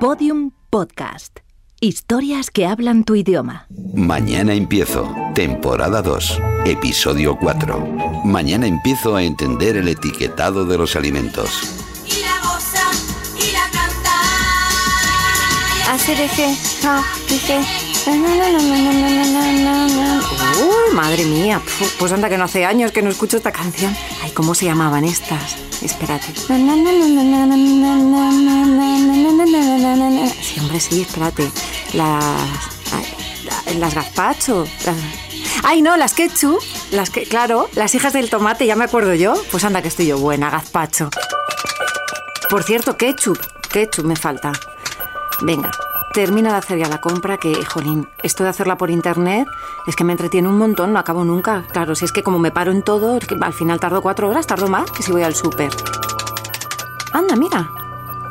Podium Podcast. Historias que hablan tu idioma. Mañana empiezo, temporada 2, episodio 4. Mañana empiezo a entender el etiquetado de los alimentos. Y la goza, y la canta. Uy, madre mía, pues anda que no hace años que no escucho esta canción. Ay, ¿cómo se llamaban estas? Espérate hombre, sí, espérate. Las... Las gazpacho. Ay, no, las ketchup. Las que, claro, las hijas del tomate, ya me acuerdo yo. Pues anda que estoy yo buena, gazpacho. Por cierto, ketchup. Ketchup me falta. Venga, termina de hacer ya la compra que, jolín, esto de hacerla por internet es que me entretiene un montón, no acabo nunca. Claro, si es que como me paro en todo, al final tardo cuatro horas, tardo más que si voy al súper. Anda, mira,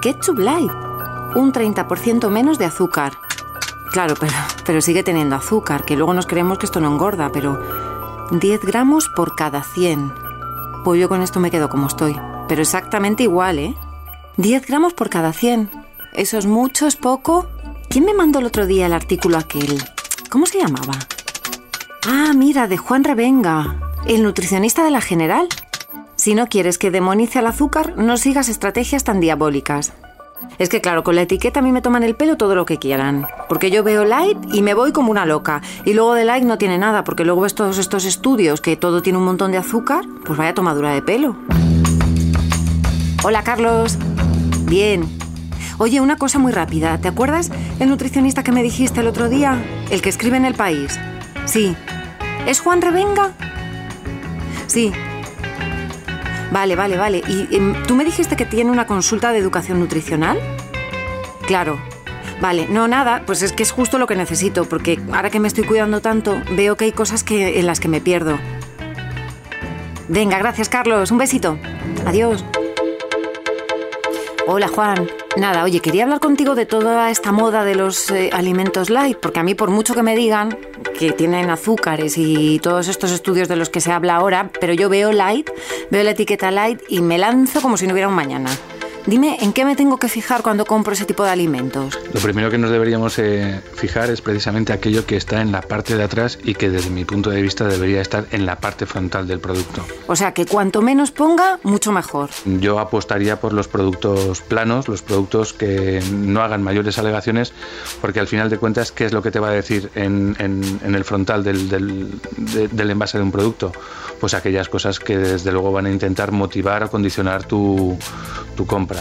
ketchup light, un 30% menos de azúcar. Claro, pero, pero sigue teniendo azúcar, que luego nos creemos que esto no engorda, pero 10 gramos por cada 100. Pues yo con esto me quedo como estoy, pero exactamente igual, ¿eh? 10 gramos por cada 100. ¿Eso es mucho? ¿Es poco? ¿Quién me mandó el otro día el artículo aquel? ¿Cómo se llamaba? Ah, mira, de Juan Revenga, el nutricionista de la General. Si no quieres que demonice al azúcar, no sigas estrategias tan diabólicas. Es que claro, con la etiqueta a mí me toman el pelo todo lo que quieran. Porque yo veo light y me voy como una loca. Y luego de light no tiene nada, porque luego ves todos estos estudios que todo tiene un montón de azúcar, pues vaya tomadura de pelo. Hola Carlos. Bien. Oye, una cosa muy rápida. ¿Te acuerdas el nutricionista que me dijiste el otro día? El que escribe en El País. Sí. ¿Es Juan Revenga? Sí. Vale, vale, vale. ¿Y em, tú me dijiste que tiene una consulta de educación nutricional? Claro. Vale, no, nada, pues es que es justo lo que necesito, porque ahora que me estoy cuidando tanto, veo que hay cosas que, en las que me pierdo. Venga, gracias, Carlos. Un besito. Adiós. Hola Juan. Nada, oye, quería hablar contigo de toda esta moda de los eh, alimentos light, porque a mí por mucho que me digan que tienen azúcares y todos estos estudios de los que se habla ahora, pero yo veo light, veo la etiqueta light y me lanzo como si no hubiera un mañana. Dime, ¿en qué me tengo que fijar cuando compro ese tipo de alimentos? Lo primero que nos deberíamos eh, fijar es precisamente aquello que está en la parte de atrás y que desde mi punto de vista debería estar en la parte frontal del producto. O sea, que cuanto menos ponga, mucho mejor. Yo apostaría por los productos planos, los productos que no hagan mayores alegaciones, porque al final de cuentas, ¿qué es lo que te va a decir en, en- en el frontal del, del- de- del envase de un producto? Pues aquellas cosas que desde luego van a intentar motivar o condicionar tu, tu compra.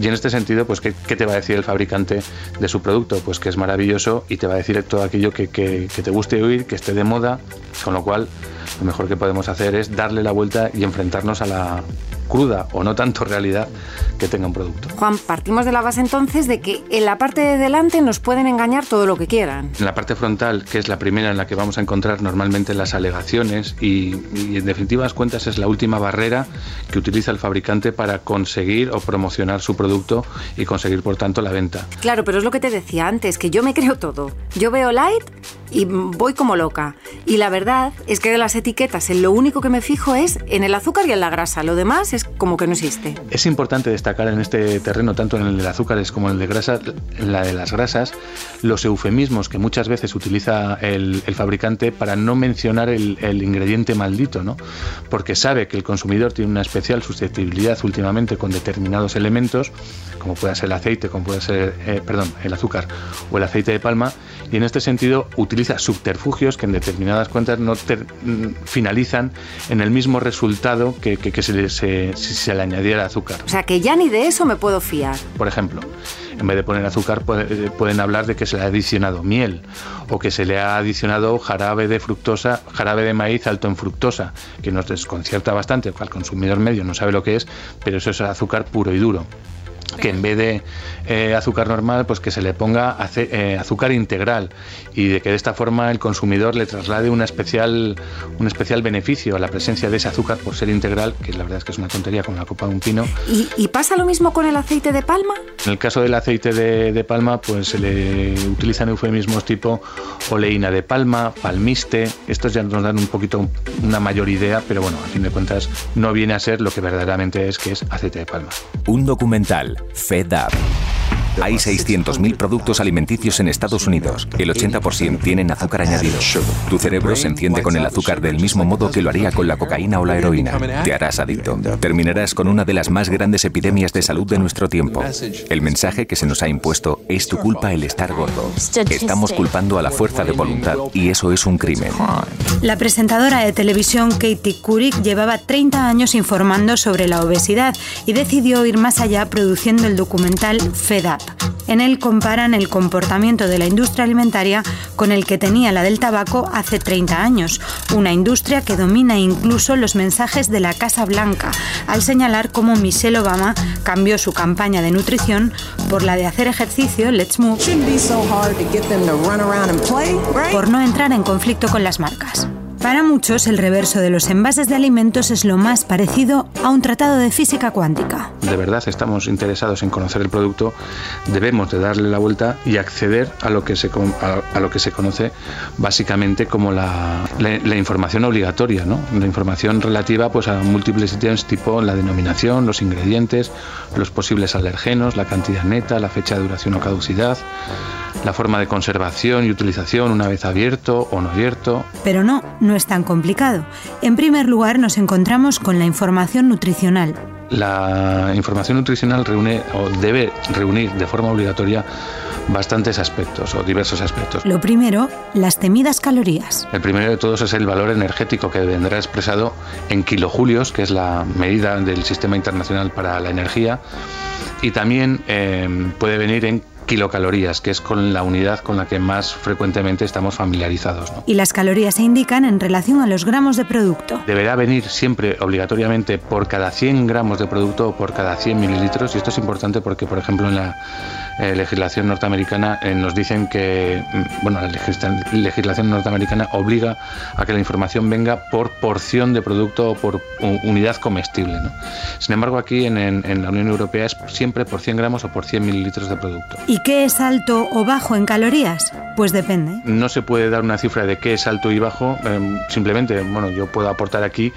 Y en este sentido, pues, ¿qué, te va a decir el fabricante de su producto? Pues que es maravilloso y te va a decir todo aquello que, que- que te guste oír, que esté de moda, con lo cual lo mejor que podemos hacer es darle la vuelta y enfrentarnos a la cruda o no tanto realidad que tenga un producto. Juan, partimos de la base entonces de que en la parte de delante nos pueden engañar todo lo que quieran. En la parte frontal, que es la primera en la que vamos a encontrar normalmente las alegaciones y, y en definitivas cuentas es la última barrera que utiliza el fabricante para conseguir o promocionar su producto y conseguir por tanto la venta. Claro, pero es lo que te decía antes, que yo me creo todo. Yo veo light y voy como loca. Y la verdad es que de las etiquetas, en lo único que me fijo es en el azúcar y en la grasa. Lo demás es como que no existe. Es importante destacar en este terreno, tanto en el de azúcares como en el de grasas, en la de las grasas, los eufemismos que muchas veces utiliza el, el fabricante para no mencionar el, el ingrediente maldito, ¿no? Porque sabe que el consumidor tiene una especial susceptibilidad últimamente con determinados elementos, como pueda ser el aceite, como puede ser, eh, perdón, el azúcar o el aceite de palma, y en este sentido utiliza subterfugios que en determinadas cuentas no ter- mm, finalizan en el mismo resultado que, que- que se le- si se le añadiera azúcar. O sea, que ya ni de eso me puedo fiar. Por ejemplo, en vez de poner azúcar puede- eh, pueden hablar de que se le ha adicionado miel o que se le ha adicionado jarabe de fructosa, jarabe de maíz alto en fructosa, que nos desconcierta bastante, al consumidor medio no sabe lo que es, pero eso es azúcar puro y duro que en vez de eh, azúcar normal, pues que se le ponga ace- eh, azúcar integral y de que de esta forma el consumidor le traslade una especial, un especial beneficio a la presencia de ese azúcar por ser integral, que la verdad es que es una tontería con la copa de un pino. ¿Y, y pasa lo mismo con el aceite de palma? En el caso del aceite de, de palma, pues se le utilizan eufemismos tipo oleína de palma, palmiste. Estos ya nos dan un poquito una mayor idea, pero bueno, a fin de cuentas no viene a ser lo que verdaderamente es, que es aceite de palma. Un documental, FEDAP. Hay 600.000 productos alimenticios en Estados Unidos. El 80% tienen azúcar añadido. Tu cerebro se enciende con el azúcar del mismo modo que lo haría con la cocaína o la heroína. Te harás adicto. Terminarás con una de las más grandes epidemias de salud de nuestro tiempo. El mensaje que se nos ha impuesto es tu culpa el estar gordo. Estamos culpando a la fuerza de voluntad y eso es un crimen. La presentadora de televisión Katie Couric llevaba 30 años informando sobre la obesidad y decidió ir más allá produciendo el documental Fed Up. En él comparan el comportamiento de la industria alimentaria con el que tenía la del tabaco hace 30 años, una industria que domina incluso los mensajes de la Casa Blanca, al señalar cómo Michelle Obama cambió su campaña de nutrición por la de hacer ejercicio, Let's Move, por no entrar en conflicto con las marcas. Para muchos, el reverso de los envases de alimentos es lo más parecido a un tratado de física cuántica. De verdad estamos interesados en conocer el producto, debemos de darle la vuelta y acceder a lo que se, a, lo que se conoce básicamente como la, la, información obligatoria, ¿no? la información relativa pues, a múltiples ítems tipo la denominación, los ingredientes, los posibles alergenos, la cantidad neta, la fecha de duración o caducidad la forma de conservación y utilización una vez abierto o no abierto. Pero no, no es tan complicado. En primer lugar nos encontramos con la información nutricional. La información nutricional reúne o debe reunir de forma obligatoria bastantes aspectos o diversos aspectos. Lo primero, las temidas calorías. El primero de todos es el valor energético que vendrá expresado en kilojulios, que es la medida del Sistema Internacional para la Energía, y también eh, puede venir en kilocalorías, que es con la unidad con la que más frecuentemente estamos familiarizados. Y las calorías se indican en relación a los gramos de producto. Deberá venir siempre obligatoriamente por cada 100 gramos de producto o por cada 100 mililitros y esto es importante porque, por ejemplo, en la eh, legislación norteamericana eh, nos dicen que, mm, bueno, la legislación norteamericana obliga a que la información venga por porción de producto o por unidad comestible. Sin embargo, aquí en, en, la Unión Europea es siempre por 100 gramos o por 100 mililitros de producto. ¿Y qué es alto o bajo en calorías? Pues depende. No se puede dar una cifra de qué es alto y bajo, em, simplemente, bueno, yo puedo aportar aquí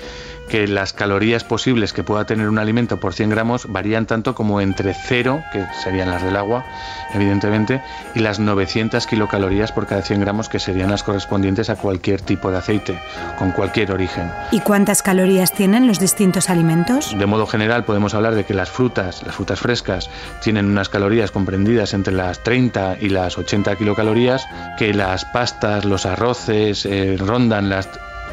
que las calorías posibles que pueda tener un alimento por 100 gramos varían tanto como entre 0, que serían las del agua, evidentemente, y las 900 kilocalorías por cada 100 gramos, que serían las correspondientes a cualquier tipo de aceite, con cualquier origen. ¿Y cuántas calorías tienen los distintos alimentos? De modo general podemos hablar de que las frutas, las frutas frescas, tienen unas calorías comprendidas entre las 30 y las 80 kilocalorías, que las pastas, los arroces eh, rondan las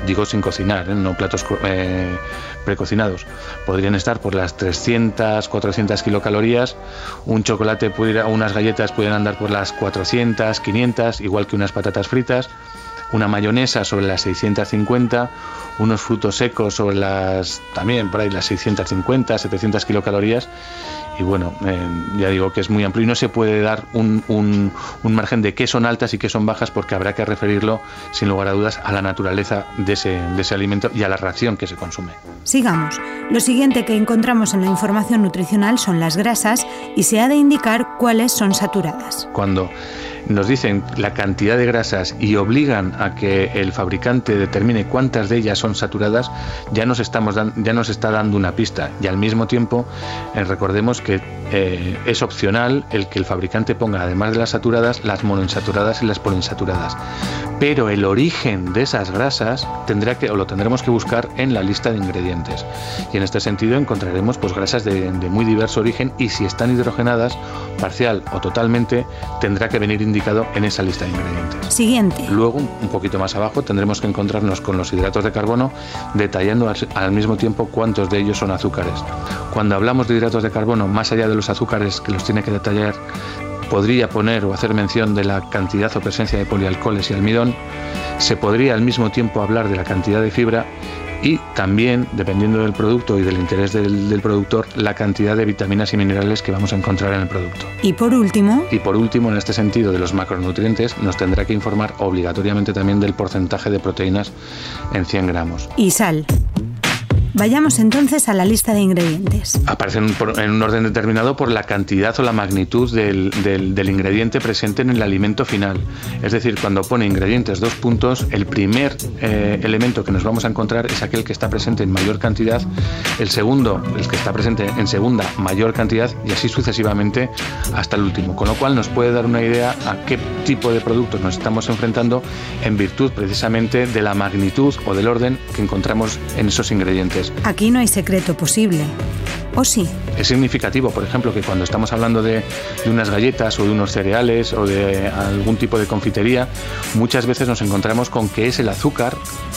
digo sin cocinar, ¿eh? no platos eh, precocinados, podrían estar por las 300, 400 kilocalorías, un chocolate pudiera, unas galletas pueden andar por las 400, 500, igual que unas patatas fritas, una mayonesa sobre las 650, unos frutos secos sobre las también por ahí las 650, 700 kilocalorías y bueno, eh, ya digo que es muy amplio y no se puede dar un, un, margen de qué son altas y qué son bajas porque habrá que referirlo sin lugar a dudas a la naturaleza de ese, de ese alimento y a la ración que se consume. Sigamos. Lo siguiente que encontramos en la información nutricional son las grasas y se ha de indicar cuáles son saturadas. Cuando nos dicen la cantidad de grasas y obligan a que el fabricante determine cuántas de ellas son saturadas, ya nos, está dando una pista. Y al mismo tiempo, eh, recordemos que eh, es opcional el que el fabricante ponga, además de las saturadas, las monoinsaturadas y las poliinsaturadas. Pero el origen de esas grasas tendrá que, o lo tendremos que buscar en la lista de ingredientes. Y en este sentido encontraremos pues, grasas de, de muy diverso origen y si están hidrogenadas, parcial o totalmente, tendrá que venir indicado en esa lista de ingredientes. Siguiente. Luego, un poquito más abajo, tendremos que encontrarnos con los hidratos de carbono, detallando al, mismo tiempo cuántos de ellos son azúcares. Cuando hablamos de hidratos de carbono, más allá de los azúcares que los tiene que detallar, podría poner o hacer mención de la cantidad o presencia de polialcoholes y almidón, se podría al mismo tiempo hablar de la cantidad de fibra y también, dependiendo del producto y del interés del, productor, la cantidad de vitaminas y minerales que vamos a encontrar en el producto. Y por último... Y por último, en este sentido de los macronutrientes, nos tendrá que informar obligatoriamente también del porcentaje de proteínas en 100 gramos. Y sal. Vayamos entonces a la lista de ingredientes. Aparecen en un orden determinado por la cantidad o la magnitud del, ingrediente presente en el alimento final. Es decir, cuando pone ingredientes dos puntos, el primer eh, elemento que nos vamos a encontrar es aquel que está presente en mayor cantidad, el segundo, el que está presente en segunda mayor cantidad y así sucesivamente hasta el último. Con lo cual nos puede dar una idea a qué tipo de productos nos estamos enfrentando en virtud precisamente de la magnitud o del orden que encontramos en esos ingredientes. Aquí no hay secreto posible. ¿O sí? Es significativo, por ejemplo, que cuando estamos hablando de, unas galletas o de unos cereales o de algún tipo de confitería, muchas veces nos encontramos con que es el azúcar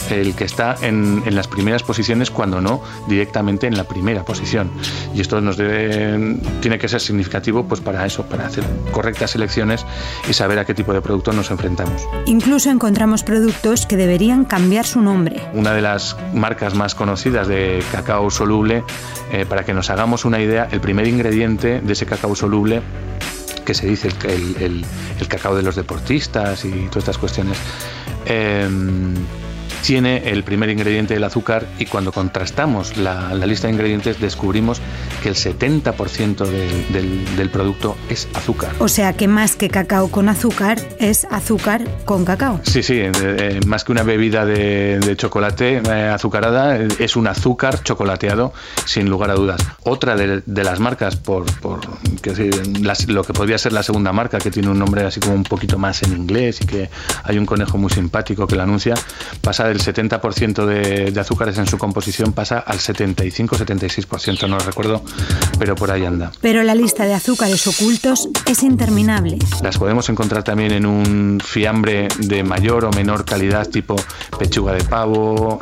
el que está en, las primeras posiciones cuando no directamente en la primera posición. Y esto nos debe, tiene que ser significativo pues para eso, para hacer correctas elecciones y saber a qué tipo de producto nos enfrentamos. Incluso encontramos productos que deberían cambiar su nombre. Una de las marcas más conocidas de cacao soluble, eh, para que nos hagamos una idea, el primer ingrediente de ese cacao soluble que se dice el, cacao de los deportistas y todas estas cuestiones, em, tiene el primer ingrediente el azúcar y cuando contrastamos la, lista de ingredientes descubrimos que el 70% del, producto es azúcar. O sea que más que cacao con azúcar es azúcar con cacao. Sí, sí, eh, eh, más que una bebida de, chocolate eh, azucarada, es un azúcar chocolateado sin lugar a dudas. Otra de, las marcas, por, que, lo que podría ser la segunda marca, que tiene un nombre así como un poquito más en inglés y que hay un conejo muy simpático que la anuncia, pasa del el 70% de, azúcares en su composición pasa al 75-76%, no lo recuerdo, pero por ahí anda. Pero la lista de azúcares ocultos es interminable. Las podemos encontrar también en un fiambre de mayor o menor calidad, tipo pechuga de pavo,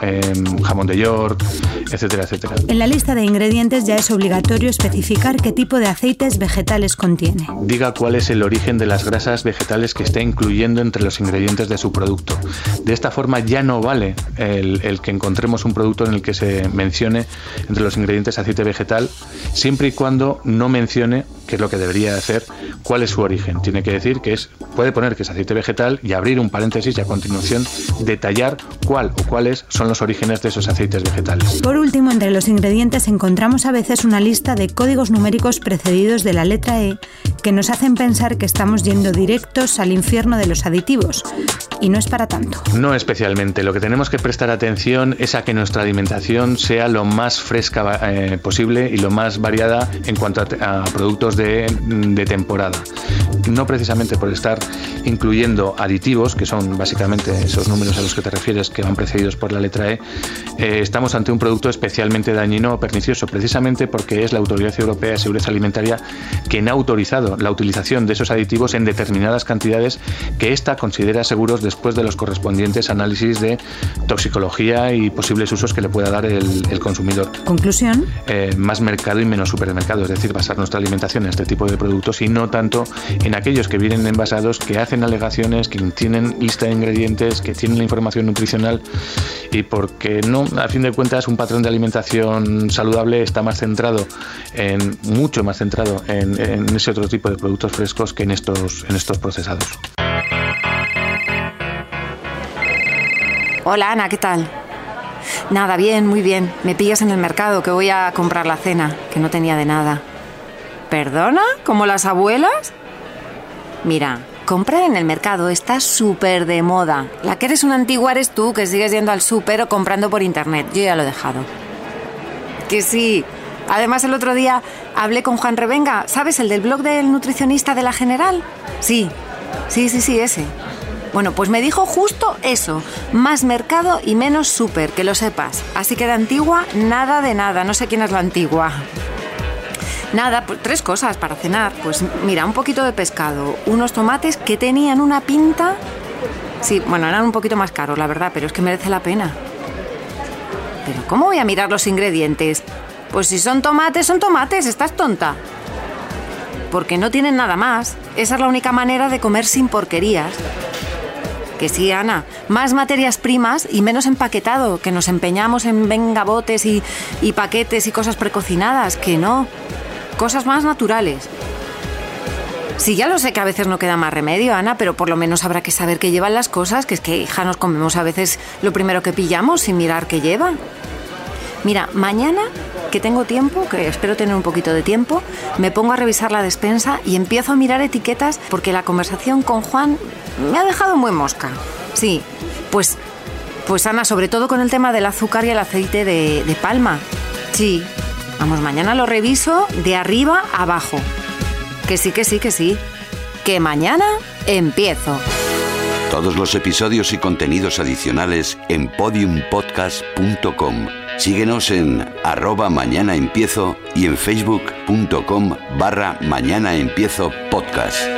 jamón de York, etcétera, etcétera. En la lista de ingredientes ya es obligatorio especificar qué tipo de aceites vegetales contiene. Diga cuál es el origen de las grasas vegetales que está incluyendo entre los ingredientes de su producto. De esta forma ya no vale el, que encontremos un producto en el que se mencione entre los ingredientes aceite vegetal, siempre y cuando no mencione, que es lo que debería hacer, cuál es su origen. Tiene que decir que es, puede poner que es aceite vegetal y abrir un paréntesis y a continuación detallar cuál o cuáles son los orígenes de esos aceites vegetales. Por último, entre los ingredientes encontramos a veces una lista de códigos numéricos precedidos de la letra E que nos hacen pensar que estamos yendo directos al infierno de los aditivos. Y no es para tanto. No especialmente. Lo que tenemos que prestar atención es a que nuestra alimentación sea lo más fresca eh, posible y lo más variada en cuanto a, productos de, temporada. No precisamente por estar incluyendo aditivos, que son básicamente esos números a los que te refieres que van precedidos por la letra E, eh, estamos ante un producto especialmente dañino o pernicioso, precisamente porque es la Autoridad Europea de Seguridad Alimentaria quien ha autorizado la utilización de esos aditivos en determinadas cantidades que ésta considera seguros después de los correspondientes análisis de toxicología y posibles usos que le pueda dar el, consumidor. Conclusión. Eh, más mercado y menos supermercado, es decir, basar nuestra alimentación en este tipo de productos y no tanto en aquellos que vienen envasados, que hacen alegaciones, que tienen lista de ingredientes, que tienen la información nutricional y porque no, a fin de cuentas, un patrón de alimentación saludable está más centrado en, mucho más centrado en, ese otro tipo de productos frescos que en estos, en estos procesados. Hola Ana, ¿qué tal? Nada, bien, muy bien. Me pillas en el mercado que voy a comprar la cena, que no tenía de nada. ¿Perdona? ¿Como las abuelas? Mira, comprar en el mercado está súper de moda. La que eres una antigua eres tú, que sigues yendo al súper o comprando por internet. Yo ya lo he dejado. Que sí. Además, el otro día hablé con Juan Revenga. ¿Sabes el del blog del nutricionista de la General? Sí. Sí, sí, sí, ese. Bueno, pues me dijo justo eso, más mercado y menos súper, que lo sepas. Así que de antigua, nada de nada, no sé quién es la antigua. Nada, pues tres cosas para cenar. Pues mira, un poquito de pescado, unos tomates que tenían una pinta... Sí, bueno, eran un poquito más caros, la verdad, pero es que merece la pena. Pero ¿cómo voy a mirar los ingredientes? Pues si son tomates, son tomates, estás tonta. Porque no tienen nada más. Esa es la única manera de comer sin porquerías. Que sí, Ana, más materias primas y menos empaquetado, que nos empeñamos en vengabotes y, y paquetes y cosas precocinadas, que no. Cosas más naturales. Sí, ya lo sé que a veces no queda más remedio, Ana, pero por lo menos habrá que saber qué llevan las cosas, que es que, hija, nos comemos a veces lo primero que pillamos sin mirar qué llevan. Mira, mañana que tengo tiempo, que espero tener un poquito de tiempo, me pongo a revisar la despensa y empiezo a mirar etiquetas porque la conversación con Juan me ha dejado muy mosca. Sí, pues, pues Ana, sobre todo con el tema del azúcar y el aceite de, de palma. Sí, vamos, mañana lo reviso de arriba a abajo. Que sí, que sí, que sí. Que mañana empiezo. Todos los episodios y contenidos adicionales en podiumpodcast.com. Síguenos en arroba mañana empiezo y en facebook.com barra mañana empiezo podcast.